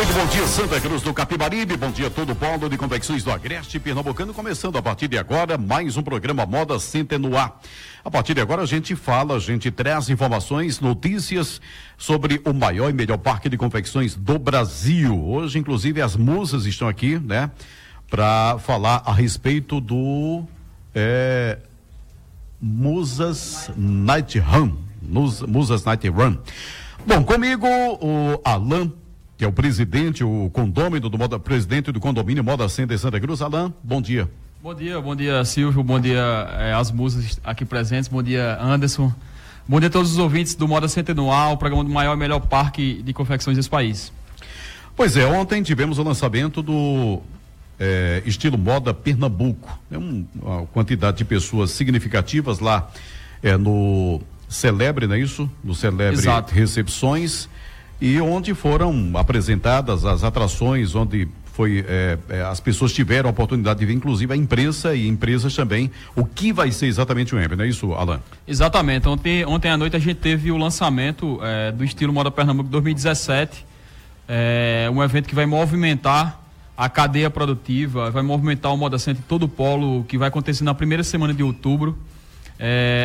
Muito bom dia, Santa Cruz do Capibaribe. Bom dia, todo o polo de confecções do Agreste Pernambucano. Começando a partir de agora, mais um programa Moda Center. A partir de agora, a gente fala, a gente traz informações, notícias sobre o maior e melhor parque de confecções do Brasil. Hoje, inclusive, as musas estão aqui, né, para falar a respeito do é, Musas Night Run. Musas Night Run. Bom, comigo o Alan que é o presidente, o condômino do Moda, presidente do condomínio Moda Center Santa Cruz. Alain, bom dia. Bom dia, bom dia Silvio, bom dia eh, às musas aqui presentes, bom dia Anderson, bom dia a todos os ouvintes do Moda Center Anual, o programa do maior e melhor parque de confecções desse país. Pois é, ontem tivemos o lançamento do é, estilo moda Pernambuco. É um, uma quantidade de pessoas significativas lá é, no Celebre, não é isso? No Celebre Exato. Recepções e onde foram apresentadas as atrações, onde foi é, as pessoas tiveram a oportunidade de ver, inclusive a imprensa e empresas também, o que vai ser exatamente o EMP, não é isso, Alan? Exatamente. Ontem, ontem à noite a gente teve o lançamento é, do estilo Moda Pernambuco 2017, é, um evento que vai movimentar a cadeia produtiva, vai movimentar o Moda Center todo o polo, que vai acontecer na primeira semana de outubro.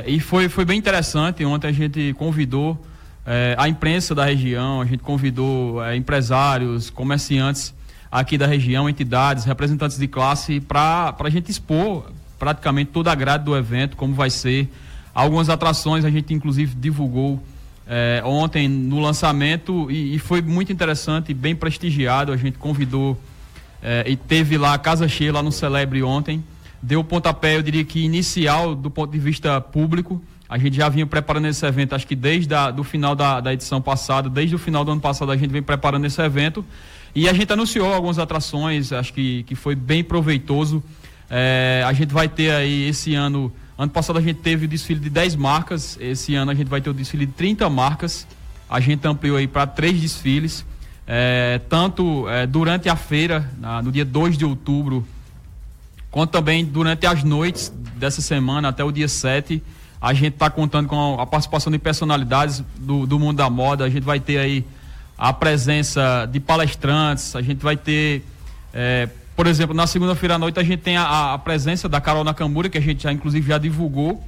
E foi, foi bem interessante. Ontem a gente convidou é, a imprensa da região, a gente convidou é, empresários, comerciantes aqui da região, entidades, representantes de classe, para a gente expor praticamente toda a grade do evento, como vai ser. Algumas atrações a gente inclusive divulgou é, ontem no lançamento e, e, foi muito interessante, bem prestigiado. A gente convidou é, e teve lá a casa cheia lá no Celebre ontem. Deu o pontapé, eu diria que inicial do ponto de vista público. A gente já vinha preparando esse evento, acho que desde o final da, da edição passada, desde o final do ano passado, a gente vem preparando esse evento. E a gente anunciou algumas atrações, acho que, que foi bem proveitoso. É, a gente vai ter aí esse ano. Ano passado a gente teve o desfile de 10 marcas, esse ano a gente vai ter o desfile de 30 marcas. A gente ampliou aí para três desfiles. É, tanto é, durante a feira, na, no dia 2 de outubro, quanto também durante as noites dessa semana até o dia 7 a gente está contando com a participação de personalidades do, do mundo da moda. A gente vai ter aí a presença de palestrantes, a gente vai ter, é, por exemplo, na segunda-feira à noite a gente tem a, a, presença da Carol Nakamura, que a gente já inclusive já divulgou.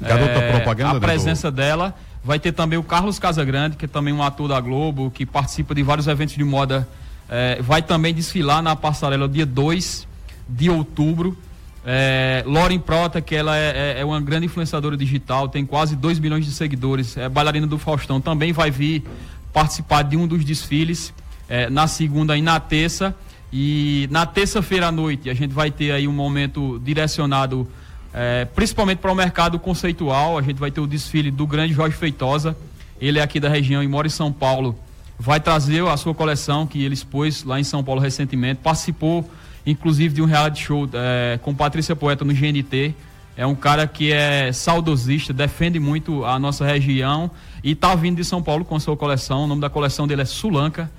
Garota é, propaganda. A presença do... dela. Vai ter também o Carlos Casagrande, que é também um ator da Globo, que participa de vários eventos de moda. É, vai também desfilar na passarela dia 2 de outubro. É, Lauren Prota, que ela é, é, é, uma grande influenciadora digital, tem quase 2 milhões de seguidores, é bailarina do Faustão, também vai vir participar de um dos desfiles é, na segunda e na terça. E na terça-feira à noite a gente vai ter aí um momento direcionado é, principalmente para o mercado conceitual. A gente vai ter o desfile do grande Jorge Feitosa, ele é aqui da região e mora em São Paulo. Vai trazer a sua coleção que ele expôs lá em São Paulo recentemente, participou inclusive de um reality show é, com Patrícia Poeta no GNT. É um cara que é saudosista, defende muito a nossa região e está vindo de São Paulo com a sua coleção. O nome da coleção dele é Sulanca,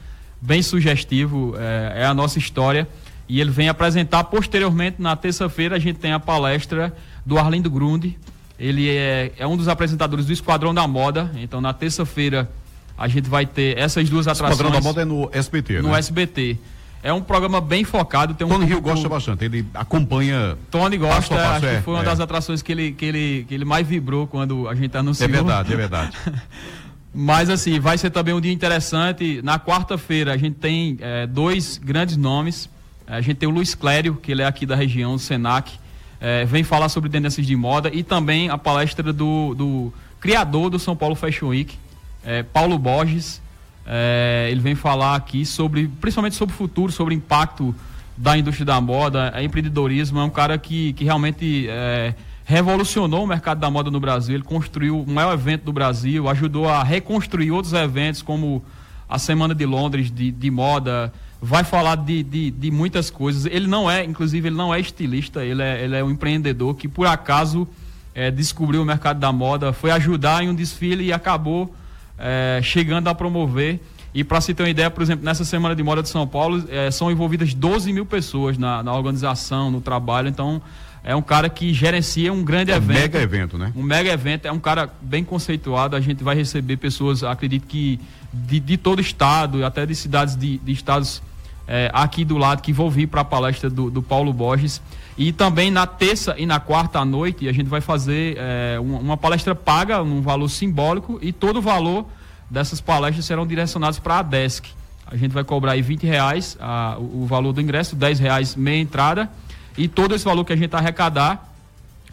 bem sugestivo, é, é a nossa história. E ele vem apresentar posteriormente, na terça-feira, a gente tem a palestra do Arlindo Grunde. Ele é, é um dos apresentadores do Esquadrão da Moda. Então, na terça-feira, a gente vai ter essas duas atrações. Esquadrão da Moda é no SBT, no né? No SBT. É um programa bem focado. Tem um Tony Rio gosta bastante, ele acompanha. Tony gosta, passo passo, acho é, que foi uma é. das atrações que ele, que, ele, que ele mais vibrou quando a gente anunciou. É verdade, é verdade. Mas assim, vai ser também um dia interessante. Na quarta-feira a gente tem é, dois grandes nomes. A gente tem o Luiz Clério, que ele é aqui da região, do Senac. É, vem falar sobre tendências de moda e também a palestra do, do criador do São Paulo Fashion Week, é, Paulo Borges. É, ele vem falar aqui sobre, principalmente sobre o futuro, sobre o impacto da indústria da moda, é empreendedorismo. É um cara que, que realmente é, revolucionou o mercado da moda no Brasil. Ele construiu o maior evento do Brasil, ajudou a reconstruir outros eventos, como a Semana de Londres de, de moda. Vai falar de, de, de, muitas coisas. Ele não é, inclusive, ele não é estilista, ele é, ele é um empreendedor que, por acaso, é, descobriu o mercado da moda, foi ajudar em um desfile e acabou é, chegando a promover. E para se ter uma ideia, por exemplo, nessa Semana de Moda de São Paulo, é, são envolvidas 12 mil pessoas na, na organização, no trabalho. Então, é um cara que gerencia um grande é um evento. Um mega evento, né? Um mega evento. É um cara bem conceituado. A gente vai receber pessoas, acredito que de, de todo o estado, até de cidades de, de estados é, aqui do lado, que vão vir para a palestra do, do, Paulo Borges. E também na terça e na quarta à noite, a gente vai fazer é, uma, palestra paga, num valor simbólico, e todo o valor dessas palestras serão direcionados para a DESC. A gente vai cobrar aí 20 reais a, o, o, valor do ingresso, 10 reais meia entrada. E todo esse valor que a gente arrecadar,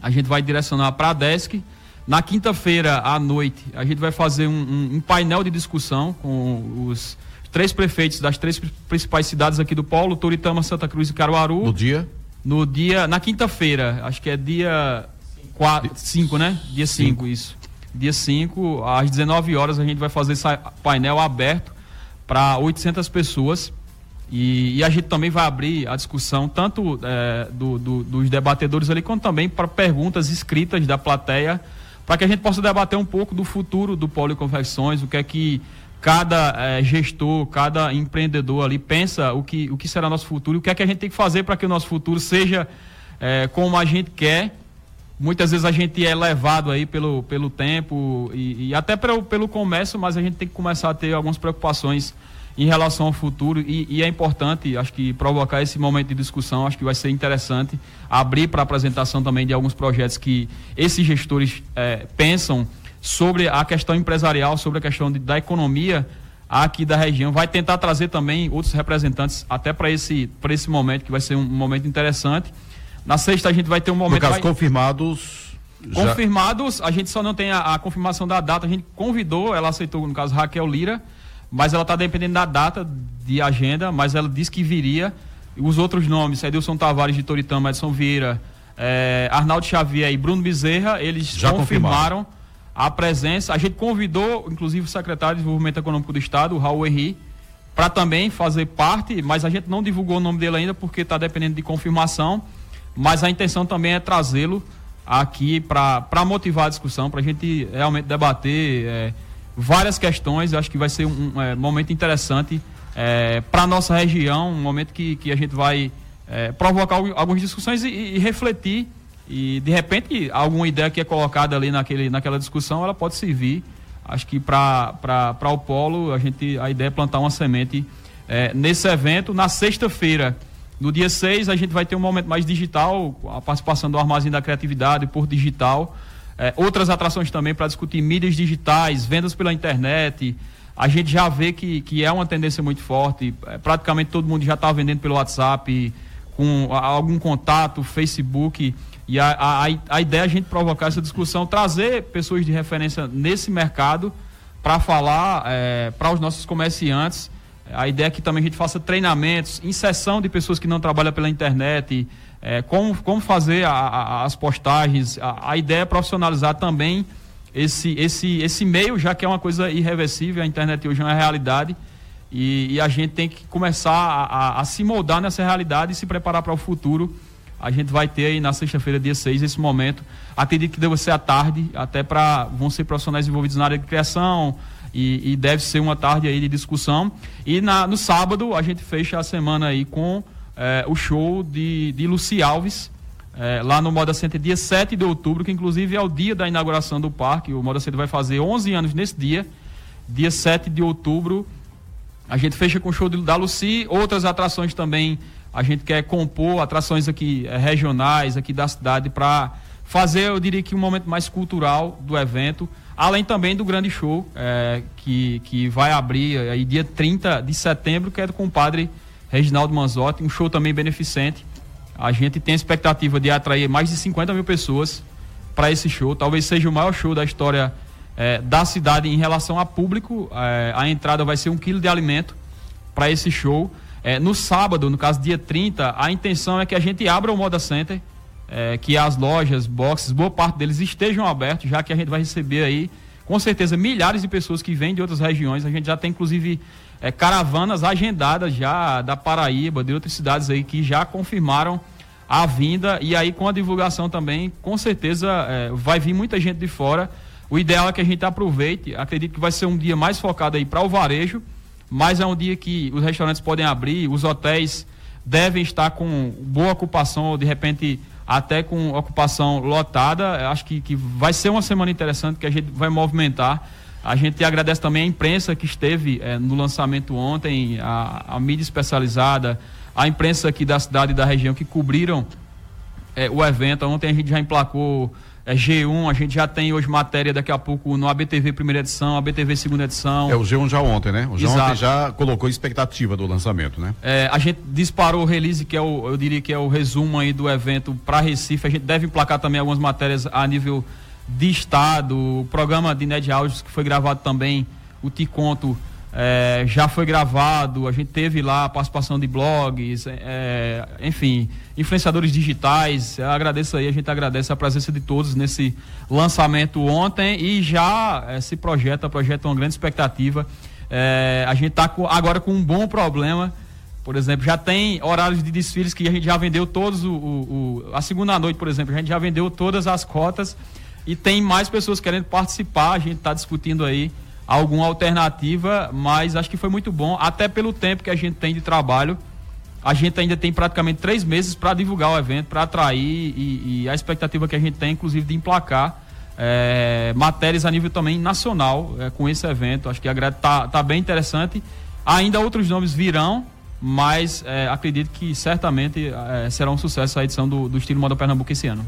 a gente vai direcionar para a DESC. Na quinta-feira à noite, a gente vai fazer um, um, um, painel de discussão com os três prefeitos das três principais cidades aqui do Polo, Toritama, Santa Cruz e Caruaru. No dia? No dia, na quinta-feira, acho que é dia 5, né? Dia 5, isso dia 5, às 19 horas, a gente vai fazer esse painel aberto para 800 pessoas. E, e, a gente também vai abrir a discussão, tanto é, do, do, dos debatedores ali, quanto também para perguntas escritas da plateia, para que a gente possa debater um pouco do futuro do Policonfecções, o que é que cada é, gestor, cada empreendedor ali pensa, o que, o que será nosso futuro, o que é que a gente tem que fazer para que o nosso futuro seja é, como a gente quer. Muitas vezes a gente é levado aí pelo, pelo tempo e, e até pelo, pelo comércio, mas a gente tem que começar a ter algumas preocupações em relação ao futuro e, e, é importante, acho que provocar esse momento de discussão, acho que vai ser interessante abrir para apresentação também de alguns projetos que esses gestores é, pensam sobre a questão empresarial, sobre a questão de, da economia aqui da região. Vai tentar trazer também outros representantes até para esse, esse momento, que vai ser um momento interessante. Na sexta a gente vai ter um momento. No caso, vai... confirmados. Confirmados, já... a gente só não tem a, a, confirmação da data. A gente convidou, ela aceitou, no caso, Raquel Lira, mas ela está dependendo da data de agenda, mas ela disse que viria. Os outros nomes, Edilson Tavares de Toritama, Edson Vieira, é, Arnaldo Xavier e Bruno Bezerra, eles já confirmaram, confirmaram a presença. A gente convidou, inclusive, o secretário de Desenvolvimento Econômico do Estado, o Raul Henri, para também fazer parte, mas a gente não divulgou o nome dele ainda porque está dependendo de confirmação mas a intenção também é trazê-lo aqui para motivar a discussão, para a gente realmente debater é, várias questões. Eu acho que vai ser um, um é, momento interessante é, para a nossa região, um momento que, que a gente vai é, provocar algumas discussões e, e, refletir. E de repente, alguma ideia que é colocada ali naquele, naquela discussão, ela pode servir. Acho que para o Polo, a, gente, a ideia é plantar uma semente é, nesse evento. Na sexta-feira, no dia 6, a gente vai ter um momento mais digital, a participação do Armazém da Criatividade por digital. É, outras atrações também para discutir mídias digitais, vendas pela internet. A gente já vê que, que é uma tendência muito forte. É, praticamente todo mundo já está vendendo pelo WhatsApp, com algum contato, Facebook. E a, a, a ideia é a gente provocar essa discussão, trazer pessoas de referência nesse mercado para falar é, para os nossos comerciantes a ideia é que também a gente faça treinamentos, inserção de pessoas que não trabalham pela internet, é, como, como fazer a, a, as postagens. A, a, ideia é profissionalizar também esse, esse, esse meio, já que é uma coisa irreversível, a internet hoje é uma realidade. E, e a gente tem que começar a, a, se moldar nessa realidade e se preparar para o futuro. A gente vai ter aí na sexta-feira, dia 6, esse momento. Acredito que deve ser à tarde, até para. vão ser profissionais envolvidos na área de criação, e, e, deve ser uma tarde aí de discussão. E na, no sábado a gente fecha a semana aí com é, o show de, de Luci Alves, é, lá no Moda Center, dia 7 de outubro, que inclusive é o dia da inauguração do parque. O Moda Center vai fazer 11 anos nesse dia, dia 7 de outubro. A gente fecha com o show da Luci, outras atrações também. A gente quer compor atrações aqui é, regionais, aqui da cidade, para fazer, eu diria que um momento mais cultural do evento. Além também do grande show é, que, que vai abrir aí dia 30 de setembro, que é com o padre Reginaldo Manzotti, um show também beneficente. A gente tem a expectativa de atrair mais de 50 mil pessoas para esse show. Talvez seja o maior show da história é, da cidade em relação a público. É, a entrada vai ser um quilo de alimento para esse show. É, no sábado, no caso dia 30, a intenção é que a gente abra o Moda Center é, que as lojas, boxes, boa parte deles estejam abertos, já que a gente vai receber aí, com certeza, milhares de pessoas que vêm de outras regiões. A gente já tem, inclusive, é, caravanas agendadas já da Paraíba, de outras cidades aí que já confirmaram a vinda. E aí, com a divulgação também, com certeza, é, vai vir muita gente de fora. O ideal é que a gente aproveite. Acredito que vai ser um dia mais focado aí para o varejo, mas é um dia que os restaurantes podem abrir, os hotéis devem estar com boa ocupação, ou de repente até com ocupação lotada. Acho que, que vai ser uma semana interessante que a gente vai movimentar. A gente agradece também a imprensa que esteve é, no lançamento ontem, a, a, mídia especializada, a imprensa aqui da cidade e da região que cobriram é, o evento. Ontem a gente já emplacou é G1, a gente já tem hoje matéria daqui a pouco no ABTV primeira edição, ABTV segunda edição. É o G1 já ontem, né? O G1 ontem já colocou expectativa do lançamento, né? É, a gente disparou o release, que é o, eu diria que é o resumo aí do evento para Recife. A gente deve emplacar também algumas matérias a nível de estado, o programa de Ned Áudios que foi gravado também, o Te Conto é, já foi gravado, a gente teve lá a participação de blogs, é, enfim, influenciadores digitais. Eu agradeço aí, a gente agradece a presença de todos nesse lançamento ontem e já é, se projeta, projeta uma grande expectativa. É, a gente está agora com um bom problema. Por exemplo, já tem horários de desfiles que a gente já vendeu todos. O, o, o a segunda noite, por exemplo, a gente já vendeu todas as cotas e tem mais pessoas querendo participar. A gente está discutindo aí alguma alternativa, mas acho que foi muito bom, até pelo tempo que a gente tem de trabalho. A gente ainda tem praticamente três meses para divulgar o evento, para atrair e, e, a expectativa que a gente tem, inclusive, de emplacar é, matérias a nível também nacional é, com esse evento. Acho que a grade está tá bem interessante. Ainda outros nomes virão, mas é, acredito que certamente será um sucesso a edição do, do estilo Moda Pernambuco esse ano.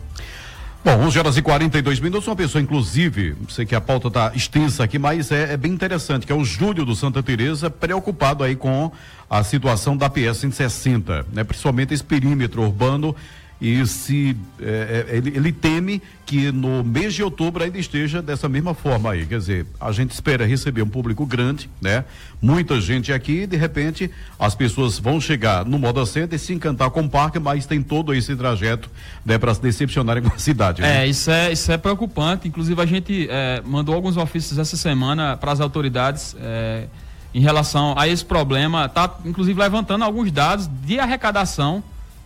Bom, 11 horas e 42 minutos. Uma pessoa, inclusive, sei que a pauta está extensa aqui, mas é, é, bem interessante, que é o Júlio do Santa Teresa, preocupado aí com a situação da PS 160, né? Principalmente esse perímetro urbano e se é, é, ele, ele, teme que no mês de outubro ainda esteja dessa mesma forma aí. Quer dizer, a gente espera receber um público grande, né? Muita gente aqui, de repente, as pessoas vão chegar no Moda Center e se encantar com o parque, mas tem todo esse trajeto né, para se decepcionarem com a cidade. Né? É, isso é, isso é preocupante. Inclusive, a gente é, mandou alguns ofícios essa semana para as autoridades. É, em relação a esse problema, está inclusive levantando alguns dados de arrecadação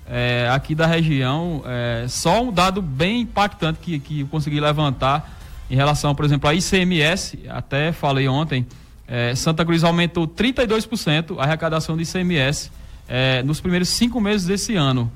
é, aqui da região, é, só um dado bem impactante que, que eu consegui levantar em relação, por exemplo, a ICMS, até falei ontem, é, Santa Cruz aumentou 32% a arrecadação de ICMS é, nos primeiros cinco meses desse ano.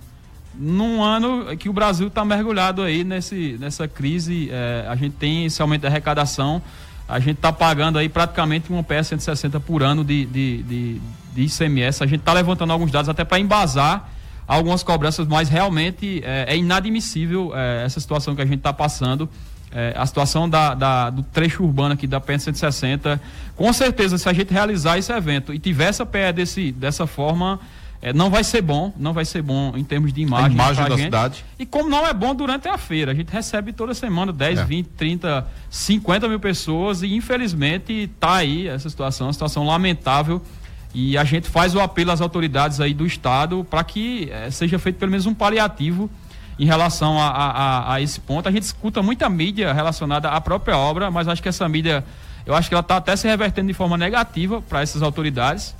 Num ano que o Brasil está mergulhado aí nesse, nessa crise, é, a gente tem esse aumento de arrecadação, a gente está pagando aí praticamente uma PS 160 por ano de, de, de, de ICMS. A gente está levantando alguns dados até para embasar algumas cobranças, mas realmente é, é inadmissível é, essa situação que a gente está passando. É, a situação da, da, do trecho urbano aqui da PN 160, com certeza, se a gente realizar esse evento e tiver essa PE desse, dessa forma, é, não vai ser bom, não vai ser bom em termos de imagem. A imagem da gente. cidade. E como não é bom durante a feira, a gente recebe toda semana 10, é. 20, 30, 50 mil pessoas e infelizmente está aí essa situação, uma situação lamentável e a gente faz o apelo às autoridades aí do Estado para que eh, seja feito pelo menos um paliativo em relação a, a, a, esse ponto. A gente escuta muita mídia relacionada à própria obra, mas acho que essa mídia, eu acho que ela está até se revertendo de forma negativa para essas autoridades.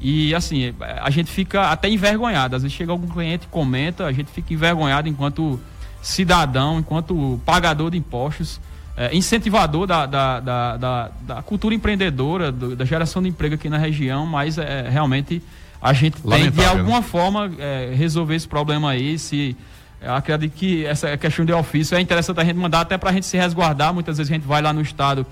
E assim, a gente fica até envergonhado. Às vezes chega algum cliente comenta, a gente fica envergonhado enquanto cidadão, enquanto pagador de impostos é, incentivador da, da, da, da, da cultura empreendedora, do, da geração de emprego aqui na região, mas é, realmente a gente Lamentável, tem de alguma né? forma é, resolver esse problema aí. Se, acredito que essa questão de ofício é interessante a gente mandar até para a gente se resguardar. Muitas vezes a gente vai lá no estado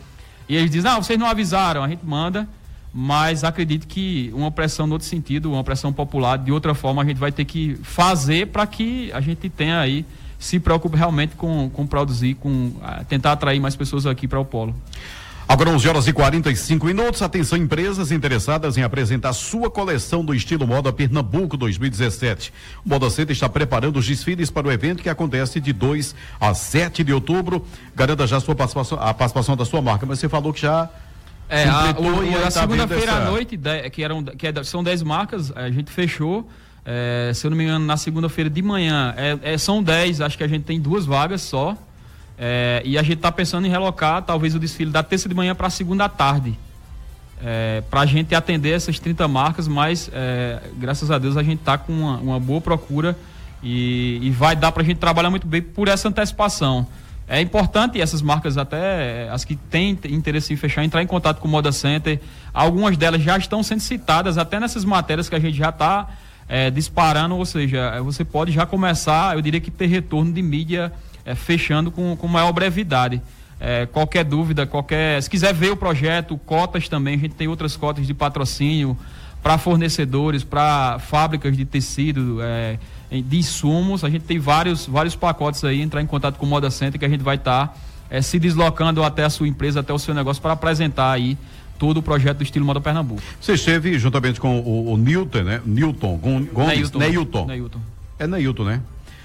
e eles dizem, não, vocês não avisaram, a gente manda, mas acredito que uma pressão no outro sentido, uma pressão popular, de outra forma, a gente vai ter que fazer para que a gente tenha aí se preocupe realmente com, com produzir, com uh, tentar atrair mais pessoas aqui para o polo. Agora 11 horas e 45 minutos. Atenção, empresas interessadas em apresentar sua coleção do estilo Moda Pernambuco 2017. O Moda Center está preparando os desfiles para o evento que acontece de 2 a 7 de outubro. Garanta já a sua participação, a participação da sua marca, mas você falou que já é, a, o, a tá segunda-feira essa... à noite, que, eram, que é, são 10 marcas, a gente fechou. É, se eu não me engano, na segunda-feira de manhã, é, é, são 10, acho que a gente tem duas vagas só. É, e a gente está pensando em relocar talvez o desfile da terça de manhã para segunda tarde. É, para a gente atender essas 30 marcas, mas é, graças a Deus a gente está com uma, uma, boa procura e, e vai dar para a gente trabalhar muito bem por essa antecipação. É importante essas marcas, até as que têm interesse em fechar, entrar em contato com o Moda Center. Algumas delas já estão sendo citadas até nessas matérias que a gente já está é, disparando, ou seja, você pode já começar, eu diria que ter retorno de mídia é, fechando com, com maior brevidade. É, qualquer dúvida, qualquer. Se quiser ver o projeto, cotas também, a gente tem outras cotas de patrocínio para fornecedores, para fábricas de tecido, é, de insumos. A gente tem vários, vários pacotes aí, entrar em contato com o Moda Center que a gente vai estar tá, é, se deslocando até a sua empresa, até o seu negócio, para apresentar aí todo o projeto do estilo Moda Pernambuco. Você esteve juntamente com o, o Newton, né? Newton Gomes, Neilton. Neilton. Neilton. É Neilton, né?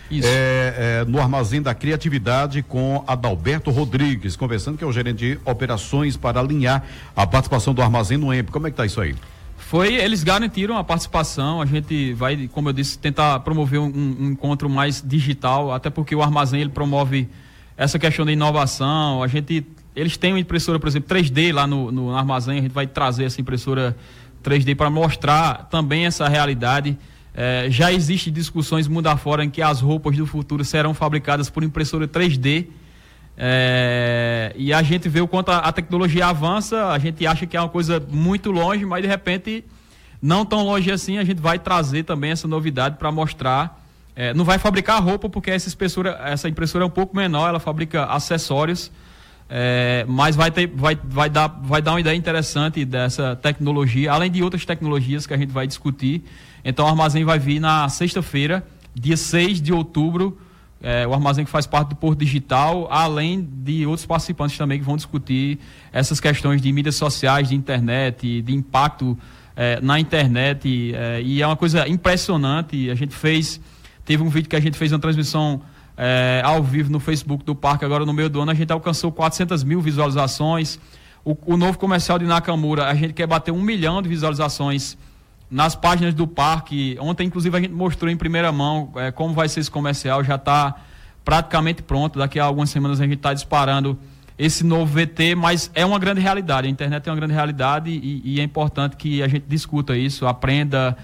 Isso. É, é, no Armazém da Criatividade com Adalberto Rodrigues, conversando que é o gerente de operações para alinhar a participação do Armazém no EMP. Como é que está isso aí? Foi, eles garantiram a participação, a gente vai, como eu disse, tentar promover um, um encontro mais digital, até porque o Armazém ele promove essa questão da inovação, a gente, eles têm uma impressora, por exemplo, 3D lá no, no Armazém, a gente vai trazer essa impressora 3D para mostrar também essa realidade é, já existem discussões mundo afora em que as roupas do futuro serão fabricadas por impressora 3D. É, e a gente vê o quanto a, a, tecnologia avança, a gente acha que é uma coisa muito longe, mas de repente, não tão longe assim, a gente vai trazer também essa novidade para mostrar. É, não vai fabricar roupa, porque essa impressora, essa impressora é um pouco menor, ela fabrica acessórios. É, mas vai, ter, vai, vai, dar, vai dar uma ideia interessante dessa tecnologia, além de outras tecnologias que a gente vai discutir. Então o armazém vai vir na sexta-feira, dia 6 de outubro. É, o armazém que faz parte do Porto Digital, além de outros participantes também que vão discutir essas questões de mídias sociais, de internet, de impacto é, na internet. É, e é uma coisa impressionante. A gente fez, teve um vídeo que a gente fez uma transmissão é, ao vivo no Facebook do parque agora no meio do ano. A gente alcançou 400 mil visualizações. O, o novo comercial de Nakamura, a gente quer bater um milhão de visualizações nas páginas do parque. Ontem, inclusive, a gente mostrou em primeira mão é, como vai ser esse comercial. Já está praticamente pronto. Daqui a algumas semanas a gente está disparando esse novo VT, mas é uma grande realidade. A internet é uma grande realidade e, e é importante que a gente discuta isso, aprenda,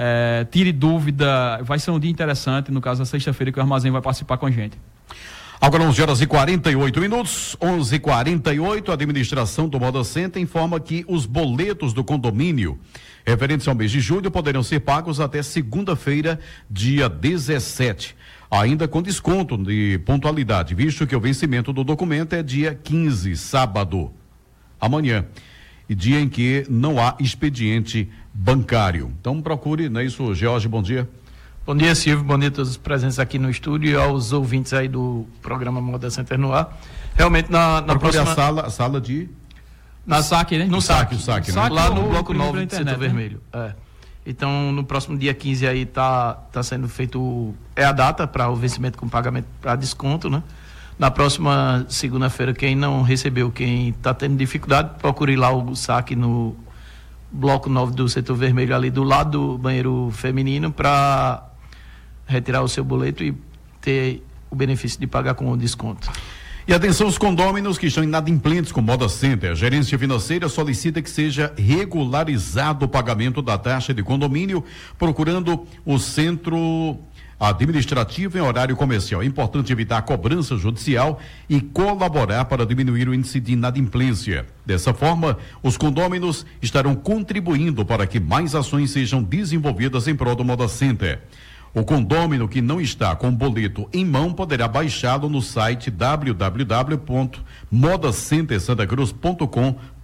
é, tire dúvida. Vai ser um dia interessante, no caso da sexta-feira, que o Armazém vai participar com a gente. Agora 11 horas e 48 minutos, 11 e 48 a administração do Moda Center informa que os boletos do condomínio referentes ao mês de julho poderão ser pagos até segunda-feira, dia 17. Ainda com desconto de pontualidade, visto que o vencimento do documento é dia 15, sábado, amanhã, e dia em que não há expediente bancário. Então procure, não é isso, George, bom dia. Bom dia, Silvio, bom dia a todos os presentes aqui no estúdio e aos ouvintes aí do programa Moda Center no ar. Realmente na, na próxima... a sala, a sala de na saque, né? No saque, o saque, né? Lá no bloco 9 do Centro né? Vermelho. É. Então, no próximo dia 15 aí tá, tá sendo feito é a data para o vencimento com pagamento para desconto, né? Na próxima segunda-feira, quem não recebeu, quem está tendo dificuldade, procure lá o saque no bloco 9 do setor vermelho ali do lado do banheiro feminino para retirar o seu boleto e ter o benefício de pagar com desconto. E atenção os condôminos que estão inadimplentes com Moda Center. A gerência financeira solicita que seja regularizado o pagamento da taxa de condomínio, procurando o centro administrativo em horário comercial. É importante evitar a cobrança judicial e colaborar para diminuir o índice de inadimplência. Dessa forma, os condôminos estarão contribuindo para que mais ações sejam desenvolvidas em prol do Moda Center. O condômino que não está com o boleto em mão poderá baixá-lo no site www.modacentersantacruz.com.br,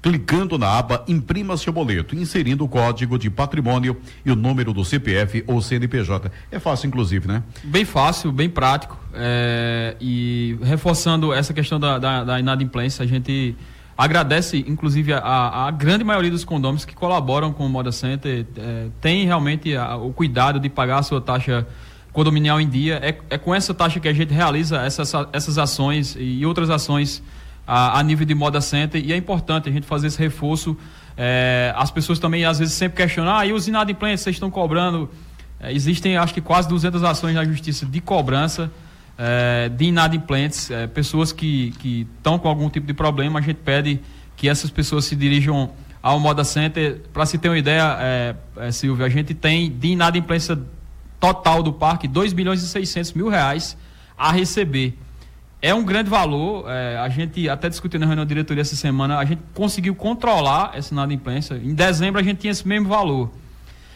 clicando na aba Imprima seu boleto, inserindo o código de patrimônio e o número do CPF ou CNPJ. É fácil, inclusive, né? Bem fácil, bem prático. É, e reforçando essa questão da, da, da inadimplência, a gente Agradece, inclusive, a, a grande maioria dos condôminos que colaboram com o Moda Center, é, tem realmente a, o cuidado de pagar a sua taxa condominial em dia. É, é com essa taxa que a gente realiza essas, essas ações e outras ações a, a nível de Moda Center, e é importante a gente fazer esse reforço. É, as pessoas também, às vezes, sempre questionam, ah, e os inadimplentes, vocês estão cobrando... É, existem, acho que, quase 200 ações na justiça de cobrança é, de inadimplentes, pessoas que estão com algum tipo de problema, a gente pede que essas pessoas se dirijam ao Moda Center. Para se ter uma ideia, é, é, Silvio, a gente tem de inadimplência total do parque 2 milhões e 600 mil reais a receber. É um grande valor. É, a gente até discutiu na reunião da diretoria essa semana, a gente conseguiu controlar essa inadimplência. Em dezembro a gente tinha esse mesmo valor.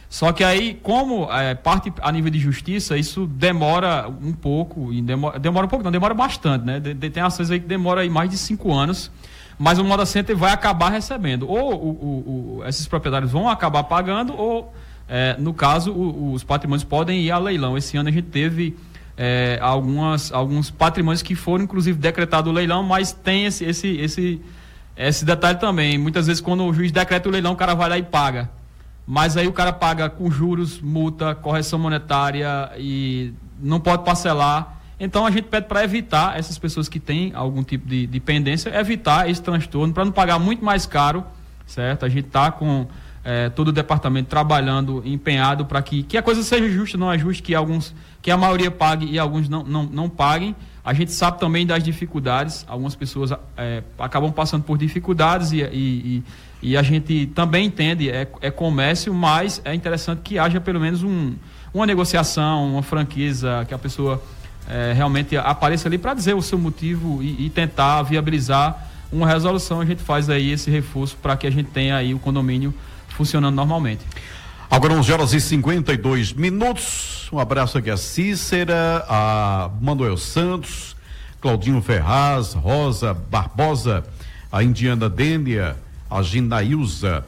Só que aí, como é, parte a nível de justiça, isso demora um pouco, demora, demora um pouco, não, demora bastante, né? De, de, tem ações aí que demora aí mais de cinco anos, mas o Moda Center vai acabar recebendo. Ou o, o, o, esses proprietários vão acabar pagando, ou, é, no caso, os patrimônios podem ir a leilão. Esse ano a gente teve é, algumas, alguns patrimônios que foram, inclusive, decretado o leilão, mas tem esse, esse, esse, esse detalhe também. Muitas vezes, quando o juiz decreta o leilão, o cara vai lá e paga. Mas aí o cara paga com juros, multa, correção monetária e não pode parcelar. Então a gente pede para evitar essas pessoas que têm algum tipo de, de pendência, evitar esse transtorno para não pagar muito mais caro, certo? A gente está com é, todo o departamento trabalhando, empenhado para que, que a coisa seja justa, não é justo que alguns, que a maioria pague e alguns não, não, não paguem. A gente sabe também das dificuldades, algumas pessoas é, acabam passando por dificuldades e, e, e, a gente também entende, é, é comércio, mas é interessante que haja pelo menos um, uma negociação, uma franqueza, que a pessoa é, realmente apareça ali para dizer o seu motivo e, e tentar viabilizar uma resolução. A gente faz aí esse reforço para que a gente tenha aí o condomínio funcionando normalmente. Agora 11 horas e 52 minutos. Um abraço aqui a Cícera, a Manuel Santos, Claudinho Ferraz, Rosa Barbosa, a Indiana Dênia, a Ginailza,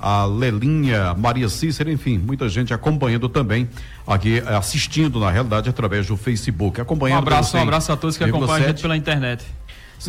a Lelinha, Maria Cícera, enfim, muita gente acompanhando também aqui, assistindo na realidade através do Facebook. Acompanhando um abraço, um abraço a todos que acompanham a gente pela internet.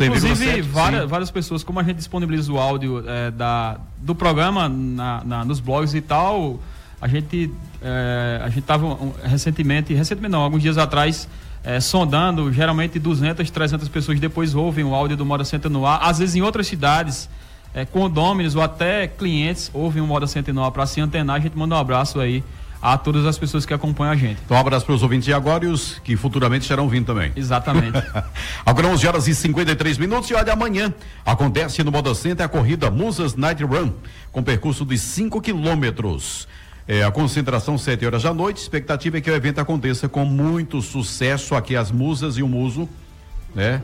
Inclusive, várias, várias pessoas, como a gente disponibiliza o áudio é, da, do programa na, na, nos blogs e tal, a gente é, a gente estava um, recentemente, recentemente não, alguns dias atrás, é, sondando, geralmente 200, 300 pessoas depois ouvem o áudio do Moda Center no ar, às vezes em outras cidades, é, condôminos ou até clientes ouvem o Moda Center no ar para se antenar, a gente manda um abraço aí a todas as pessoas que acompanham a gente. Então, um abraço para os ouvintes de agora e os que futuramente estarão vindo também. Exatamente. agora 11 horas e 53 minutos e olha, amanhã acontece no Moda Center a corrida Musas Night Run, com percurso de 5 quilômetros. É, a concentração 7 horas da noite, expectativa é que o evento aconteça com muito sucesso aqui as musas e o muso, né?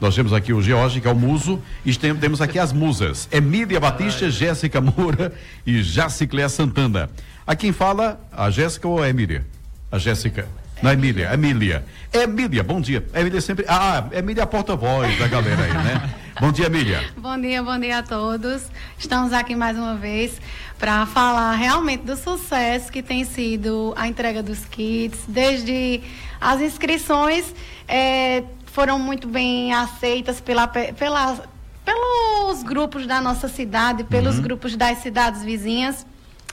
Nós temos aqui o George, que é o muso, e temos aqui as musas. Emília Batista, Jéssica Moura e Jacicléa Santana. A quem fala, a Jéssica ou a Emília? A Jéssica. Na Emília, Emília. Emília, bom dia. Emília sempre. Ah, Emília é a porta-voz da galera aí, né? bom dia, Emília. Bom dia, bom dia a todos. Estamos aqui mais uma vez para falar realmente do sucesso que tem sido a entrega dos kits, desde as inscrições é, foram muito bem aceitas pela, pela, pelos grupos da nossa cidade, pelos uhum. grupos das cidades vizinhas.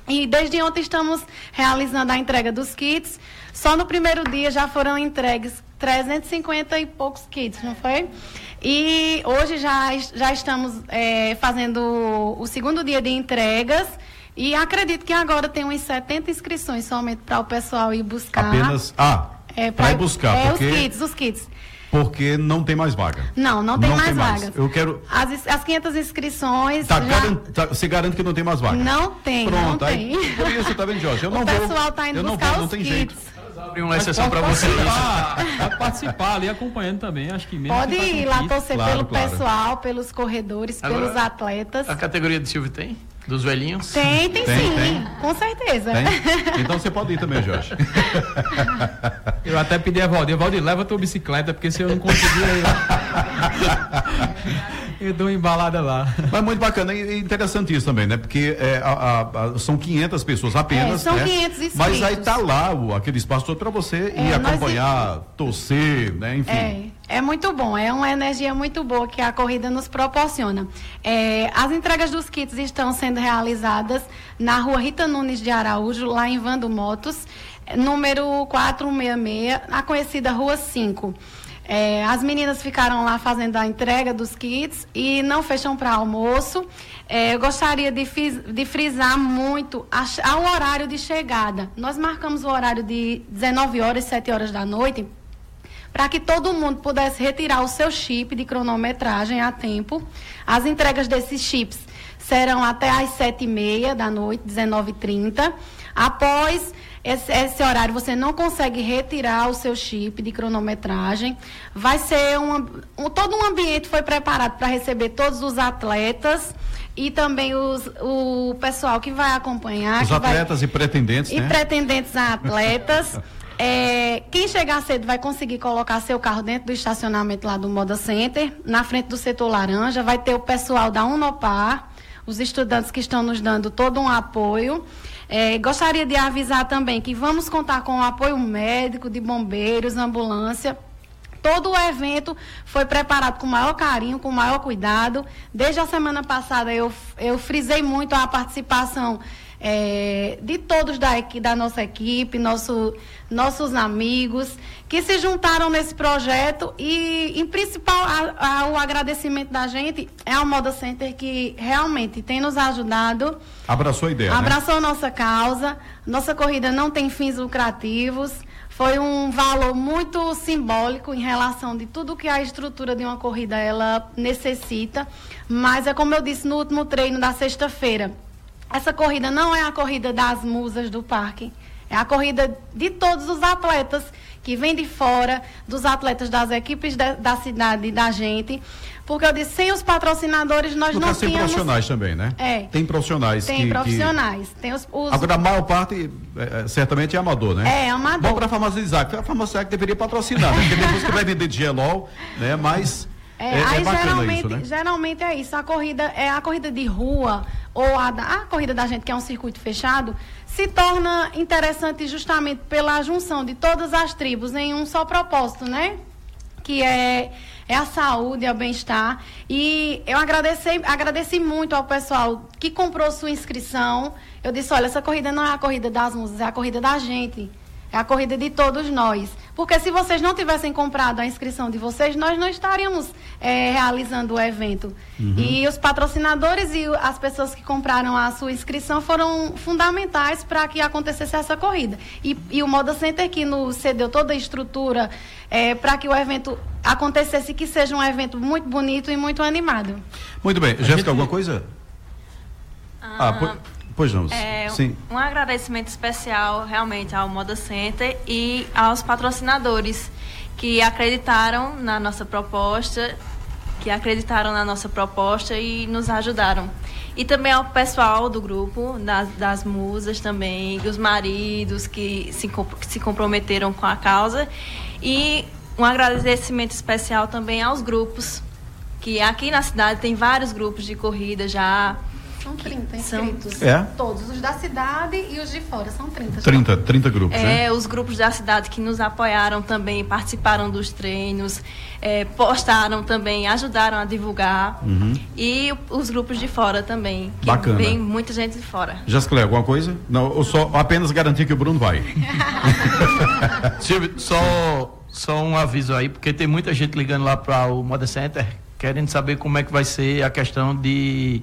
E desde ontem estamos realizando a entrega dos kits. Só no primeiro dia já foram entregues 350 e poucos kits, não foi? E hoje já, já estamos é, fazendo o segundo dia de entregas. E acredito que agora tem umas 70 inscrições somente para o pessoal ir buscar. Apenas. Ah, é, para ir buscar. É, porque... os kits, os kits porque não tem mais vaga. Não, não tem não mais tem vagas. Mais. Eu quero. As, as 500 inscrições. Tá, já... garant, tá, você garante que não tem mais vaga? Não tem. Pronto, não aí. Tem. Por isso, tá vendo, Jorge? Eu o não vou. O pessoal tá indo buscar vou, os não kits. Jeito. Abrir uma exceção para você. Pode participar ali acompanhando também, acho que mesmo. Pode que ir lá torcer claro, pelo claro. pessoal, pelos corredores, Agora, pelos atletas. A categoria de Silvio tem? Dos velhinhos? Tem, tem, tem sim, tem. com certeza. Tem? Então você pode ir também, Jorge. Eu até pedi a Valdir, Valdir, leva a tua bicicleta, porque se eu não conseguir. Eu... eu dou uma embalada lá. Mas muito bacana e interessante isso também, né? Porque é, a, a, a, são 500 pessoas apenas. É, são né? 500 inscritos. Mas aí tá lá o, aquele espaço todo para você é, ir acompanhar, torcer, né? Enfim. É. É muito bom, é uma energia muito boa que a corrida nos proporciona. É, as entregas dos kits estão sendo realizadas na rua Rita Nunes de Araújo, lá em Vando Motos, número 466, a conhecida Rua 5. É, as meninas ficaram lá fazendo a entrega dos kits e não fecham para almoço. É, eu gostaria de, de frisar muito a, a, o horário de chegada. Nós marcamos o horário de 19 horas, 7 horas da noite para que todo mundo pudesse retirar o seu chip de cronometragem a tempo. As entregas desses chips serão até às sete e meia da noite, 19h30. Após esse, esse, horário você não consegue retirar o seu chip de cronometragem. Vai ser um, um todo um ambiente foi preparado para receber todos os atletas e também os, o pessoal que vai acompanhar. Os atletas vai, e pretendentes, e né? E pretendentes a atletas. É, quem chegar cedo vai conseguir colocar seu carro dentro do estacionamento lá do Moda Center, na frente do setor laranja. Vai ter o pessoal da Unopar, os estudantes que estão nos dando todo um apoio. É, gostaria de avisar também que vamos contar com o apoio médico, de bombeiros, ambulância. Todo o evento foi preparado com maior carinho, com maior cuidado. Desde a semana passada eu, eu frisei muito a participação é, de todos da, da nossa equipe, nosso, nossos amigos, que se juntaram nesse projeto e, em principal, a, a, o agradecimento da gente é ao Moda Center que realmente tem nos ajudado. Abraçou a ideia. Né? Abraçou né? nossa causa. Nossa corrida não tem fins lucrativos. Foi um valor muito simbólico em relação de tudo que a estrutura de uma corrida ela necessita. Mas é como eu disse no último treino da sexta-feira essa corrida não é a corrida das musas do parque. É a corrida de todos os atletas que vêm de fora, dos atletas das equipes de, da cidade e da gente. Porque eu disse, sem os patrocinadores nós não caso, tínhamos... tem profissionais também, né? É. Tem profissionais Tem que, profissionais. Que... Tem os, os... Agora, a maior parte, é, é certamente, é amador, né? É, amador. Bom, para a farmácia Isaac, a Isaac deveria patrocinar, né? Porque depois que vai vender de gelol, né? Mas... É, é, aí é geralmente, isso, né? geralmente é isso. A corrida é a corrida de rua ou a, a corrida da gente que é um circuito fechado se torna interessante justamente pela junção de todas as tribos em um só propósito, né? Que é, é a saúde, é o bem-estar. E eu agradeci, agradeci muito ao pessoal que comprou sua inscrição. Eu disse, olha, essa corrida não é a corrida das músicas, é a corrida da gente. É a corrida de todos nós. Porque se vocês não tivessem comprado a inscrição de vocês, nós não estaríamos é, realizando o evento. Uhum. E os patrocinadores e as pessoas que compraram a sua inscrição foram fundamentais para que acontecesse essa corrida. E, e, o Moda Center que nos cedeu toda a estrutura é, para que o evento acontecesse, que seja um evento muito bonito e muito animado. Muito bem. Jéssica, gente... alguma coisa? Ah, ah Pois não. É, Sim. Um, um agradecimento especial realmente ao Moda Center e aos patrocinadores que acreditaram na nossa proposta, que acreditaram na nossa proposta e nos ajudaram. E também ao pessoal do grupo, das, das musas também, os maridos que se, que se comprometeram com a causa. E um agradecimento especial também aos grupos, que aqui na cidade tem vários grupos de corrida já são 30 inscritos. São... É? Todos os da cidade e os de fora, são 30. 30, 30 grupos, é, né? os grupos da cidade que nos apoiaram também, participaram dos treinos, é, postaram também, ajudaram a divulgar. Uhum. E os grupos de fora também, que Bacana. vem muita gente de fora. Jasclé, alguma coisa? Não, eu só apenas garantir que o Bruno vai. Silvio, só, só um aviso aí, porque tem muita gente ligando lá para o Moda Center, querendo saber como é que vai ser a questão de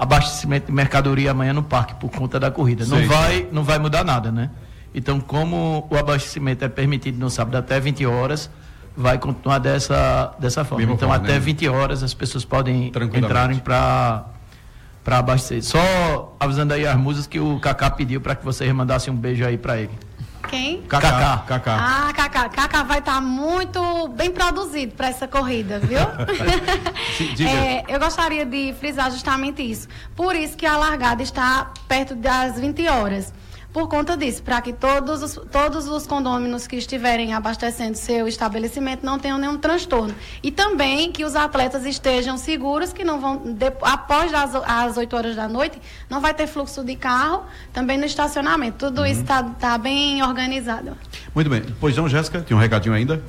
abastecimento de mercadoria amanhã no parque por conta da corrida. Não vai, não vai mudar nada, né? Então, como o abastecimento é permitido no sábado até 20 horas, vai continuar dessa, dessa forma. Mesmo então, forma, até né? 20 horas as pessoas podem entrarem para para abastecer. Só avisando aí as músicas que o Kaká pediu para que vocês mandassem um beijo aí para ele. Quem? Cacá. Cacá. Ah, Cacá. Cacá vai estar tá muito bem produzido para essa corrida, viu? é, eu gostaria de frisar justamente isso. Por isso que a largada está perto das 20 horas por conta disso, para que todos os, todos os condôminos que estiverem abastecendo seu estabelecimento não tenham nenhum transtorno. E também que os atletas estejam seguros, que não vão, de, após as, as 8 horas da noite, não vai ter fluxo de carro, também no estacionamento. Tudo uhum. isso está tá bem organizado. Muito bem. Pois não, Jéssica, tem um recadinho ainda?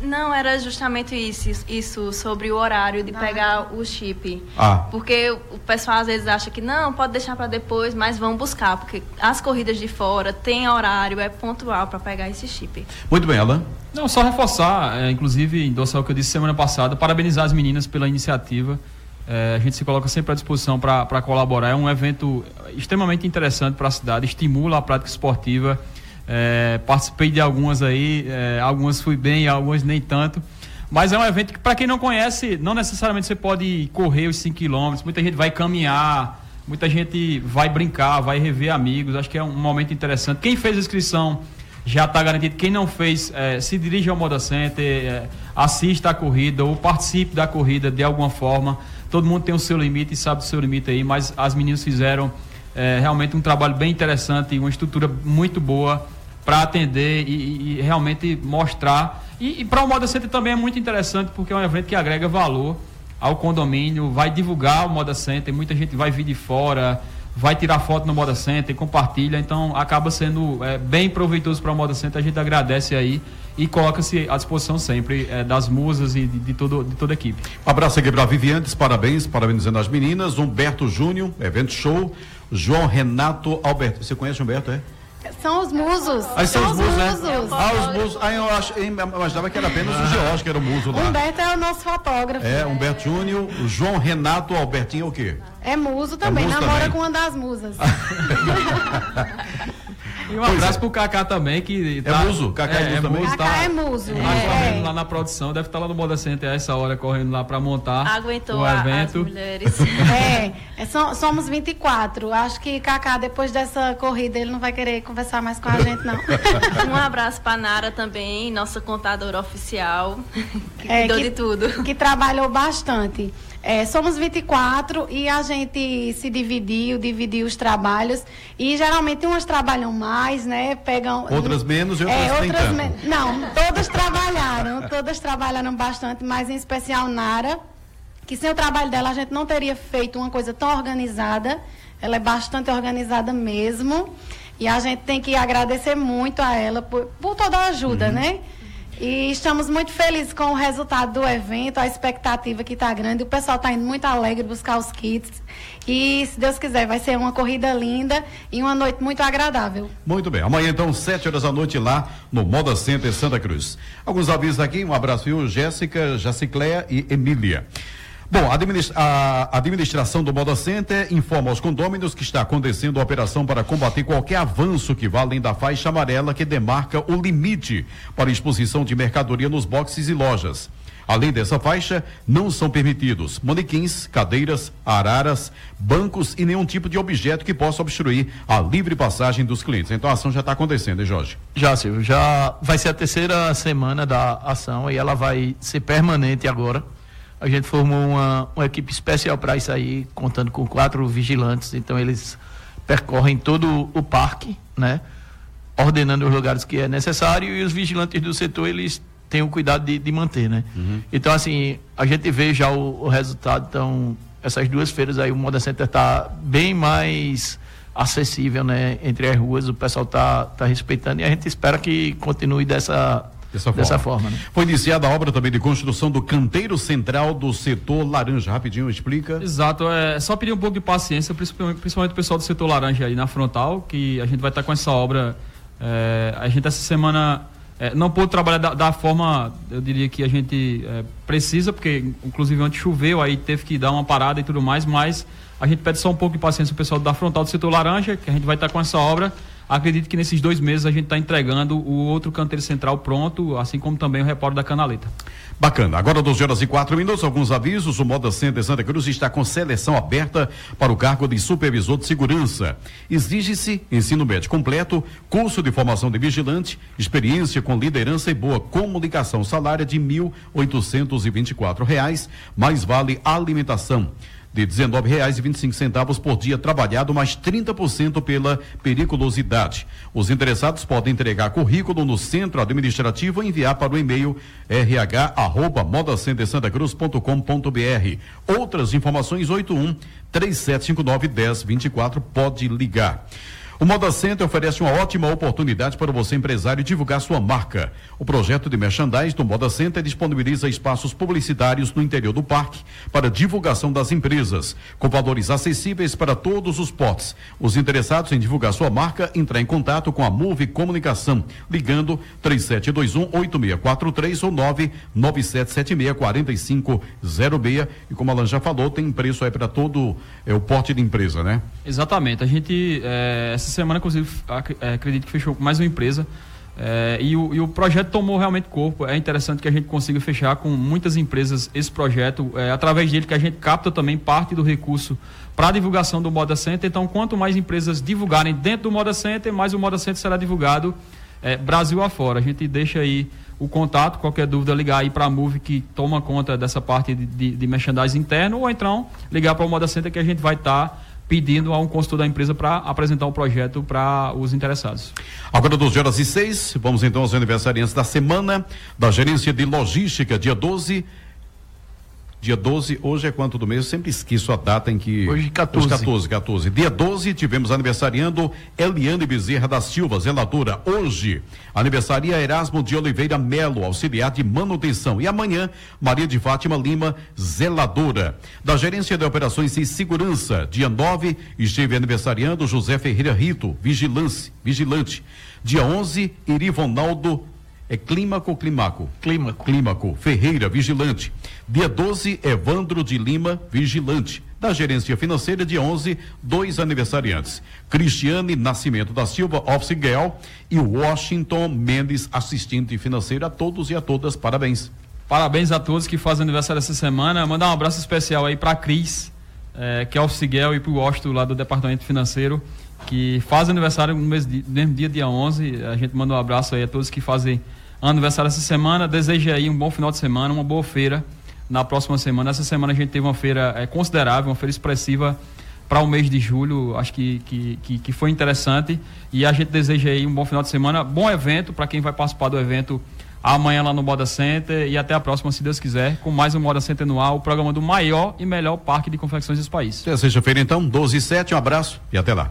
Não, era justamente isso, isso sobre o horário de ah. pegar o chip. Ah. Porque o pessoal às vezes acha que não, pode deixar para depois, mas vão buscar, porque as corridas de fora têm horário, é pontual para pegar esse chip. Muito bem, Alan. Não, só reforçar, é, inclusive, endossar o que eu disse semana passada, parabenizar as meninas pela iniciativa. É, a gente se coloca sempre à disposição para colaborar. É um evento extremamente interessante para a cidade, estimula a prática esportiva é, participei de algumas aí, é, algumas fui bem, algumas nem tanto. Mas é um evento que, para quem não conhece, não necessariamente você pode correr os 5 km, muita gente vai caminhar. Muita gente vai brincar, vai rever amigos. Acho que é um momento interessante. Quem fez a inscrição já está garantido. Quem não fez, é, se dirige ao Moda Center, é, assista a corrida ou participe da corrida de alguma forma. Todo mundo tem o seu limite e sabe o seu limite aí, mas as meninas fizeram é, realmente um trabalho bem interessante, uma estrutura muito boa para atender e, e, realmente mostrar. E, e para o Moda Center também é muito interessante porque é um evento que agrega valor ao condomínio, vai divulgar o Moda Center, muita gente vai vir de fora, vai tirar foto no Moda Center, compartilha, então acaba sendo é, bem proveitoso para o Moda Center, a gente agradece aí e coloca-se à disposição sempre é, das musas e de, de, todo, de toda a equipe. Abraço aqui para Viviantes, parabéns, parabenizando as meninas, Humberto Júnior, evento show, João Renato Alberto, você conhece o Humberto, é? São os musos. Aí são, são os musos, né? musos. Ah, os musos. Aí eu, acho, eu imaginava que era apenas o George, que era o muso lá. Humberto é o nosso fotógrafo. É, Humberto Júnior, João Renato Albertinho é o quê? É muso também, é muso namora também. com uma das musas. E um abraço é. pro Kaká também, que é tá, é muso, Kaká é, é muso também. Kaká tá, é muso. É. lá na produção, deve estar tá lá no Moda Center a essa hora, correndo lá para montar Aguentou o evento. as mulheres. é, é somos 24. Acho que Kaká, depois dessa corrida, ele não vai querer conversar mais com a gente, não. um abraço pra Nara também, nossa contadora oficial, que é, cuidou que, de tudo. Que trabalhou bastante. É, somos 24 e a gente se dividiu, dividiu os trabalhos. E geralmente umas trabalham mais, né? Pegam. Outras menos e outras, é, outras me... Não, todas trabalharam, todas trabalharam bastante, mas em especial Nara, que sem o trabalho dela a gente não teria feito uma coisa tão organizada. Ela é bastante organizada mesmo. E a gente tem que agradecer muito a ela por, por toda a ajuda, uhum. né? E estamos muito felizes com o resultado do evento, a expectativa que está grande. O pessoal está indo muito alegre buscar os kits. E, se Deus quiser, vai ser uma corrida linda e uma noite muito agradável. Muito bem. Amanhã, então, sete horas da noite lá no Moda Center Santa Cruz. Alguns avisos aqui. Um abraço, viu? Jéssica, Jacicléia e Emília. Bom, a administração do Moda Center informa aos condôminos que está acontecendo a operação para combater qualquer avanço que vá além da faixa amarela que demarca o limite para exposição de mercadoria nos boxes e lojas. Além dessa faixa, não são permitidos manequins, cadeiras, araras, bancos e nenhum tipo de objeto que possa obstruir a livre passagem dos clientes. Então a ação já está acontecendo, hein, Jorge? Já, Silvio. Já vai ser a terceira semana da ação e ela vai ser permanente agora. A gente formou uma, uma equipe especial para isso aí, contando com quatro vigilantes. Então, eles percorrem todo o parque, né? Ordenando os lugares que é necessário e os vigilantes do setor, eles têm o cuidado de, de manter, né? Uhum. Então, assim, a gente vê já o, o, resultado. Então, essas duas feiras aí, o Moda Center está bem mais acessível, né? Entre as ruas, o pessoal está tá respeitando e a gente espera que continue dessa Dessa forma. Dessa forma né? Foi iniciada a obra também de construção do canteiro central do setor laranja. Rapidinho, explica. Exato, é só pedir um pouco de paciência, principalmente, principalmente o pessoal do setor laranja aí na frontal, que a gente vai estar com essa obra. É, a gente essa semana é, não pôde trabalhar da, da, forma, eu diria que a gente é, precisa, porque inclusive antes choveu, aí teve que dar uma parada e tudo mais, mas a gente pede só um pouco de paciência o pessoal da frontal do setor laranja, que a gente vai estar com essa obra Acredito que nesses dois meses a gente está entregando o outro canteiro central pronto, assim como também o repórter da canaleta. Bacana. Agora 12 horas e 4 minutos, alguns avisos. O Moda Center Santa Cruz está com seleção aberta para o cargo de supervisor de segurança. Exige-se ensino médio completo, curso de formação de vigilante, experiência com liderança e boa comunicação. Salário de R$ 1.824, mais vale alimentação de R$ 19,25 por dia trabalhado, mais 30% pela periculosidade. Os interessados podem entregar currículo no centro administrativo e enviar para o e-mail rh@modacentersantacruz.com.br. Outras informações 81 3759 1024 pode ligar. O Moda Center oferece uma ótima oportunidade para você, empresário, divulgar sua marca. O projeto de merchandising do Moda Center disponibiliza espaços publicitários no interior do parque para divulgação das empresas, com valores acessíveis para todos os potes. Os interessados em divulgar sua marca, entrar em contato com a Move Comunicação, ligando 3721-8643 ou 99776-4506. E como a Alan já falou, tem preço aí para todo é, o porte de empresa, né? Exatamente. A gente. É essa semana, inclusive, é, acredito que fechou mais uma empresa É, e, o, e, o, projeto tomou realmente corpo. É interessante que a gente consiga fechar com muitas empresas esse projeto, é, através dele que a gente capta também parte do recurso para a divulgação do Moda Center. Então, quanto mais empresas divulgarem dentro do Moda Center, mais o Moda Center será divulgado é, Brasil afora. A gente deixa aí o contato, qualquer dúvida, ligar aí para a Move que toma conta dessa parte de, de, de merchandising interno, ou então ligar para o Moda Center que a gente vai estar. Tá pedindo a um consultor da empresa para apresentar o um projeto para os interessados. Agora, 12 horas e 6, vamos então aos aniversariantes da semana da gerência de logística, dia 12 Dia 12, hoje é quanto do mês? Eu sempre esqueço a data em que. Hoje, 14. Hoje, 14, 14. Dia 12, tivemos aniversariando Eliane Bezerra da Silva, zeladora. Hoje, aniversaria Erasmo de Oliveira Melo, auxiliar de manutenção. E amanhã, Maria de Fátima Lima, zeladora. Da gerência de operações e segurança, dia 9, esteve aniversariando José Ferreira Rito, vigilante. vigilante. Dia 11, Irivonaldo é Clímaco Climaco? Clímaco. Clímaco. Ferreira, vigilante. Dia 12, Evandro de Lima, vigilante. Da gerência financeira, dia 11, dois aniversariantes. Cristiane Nascimento da Silva, office girl, e Washington Mendes, assistente financeiro. A todos e a todas, parabéns. Parabéns a todos que fazem aniversário essa semana. Mandar um abraço especial aí para a Cris, é, que é office girl, e para o Washington, lá do departamento financeiro que faz aniversário no mesmo dia, dia 11. A gente manda um abraço aí a todos que fazem aniversário essa semana. Desejo aí um bom final de semana, uma boa feira na próxima semana. Essa semana a gente teve uma feira é, considerável, uma feira expressiva para o mês de julho. Acho que, que, que, que, foi interessante. E a gente deseja aí um bom final de semana, bom evento para quem vai participar do evento amanhã lá no Moda Center. E até a próxima, se Deus quiser, com mais um Moda Center no ar, o programa do maior e melhor parque de confecções desse país. Até sexta-feira, então, 12 e 7. Um abraço e até lá.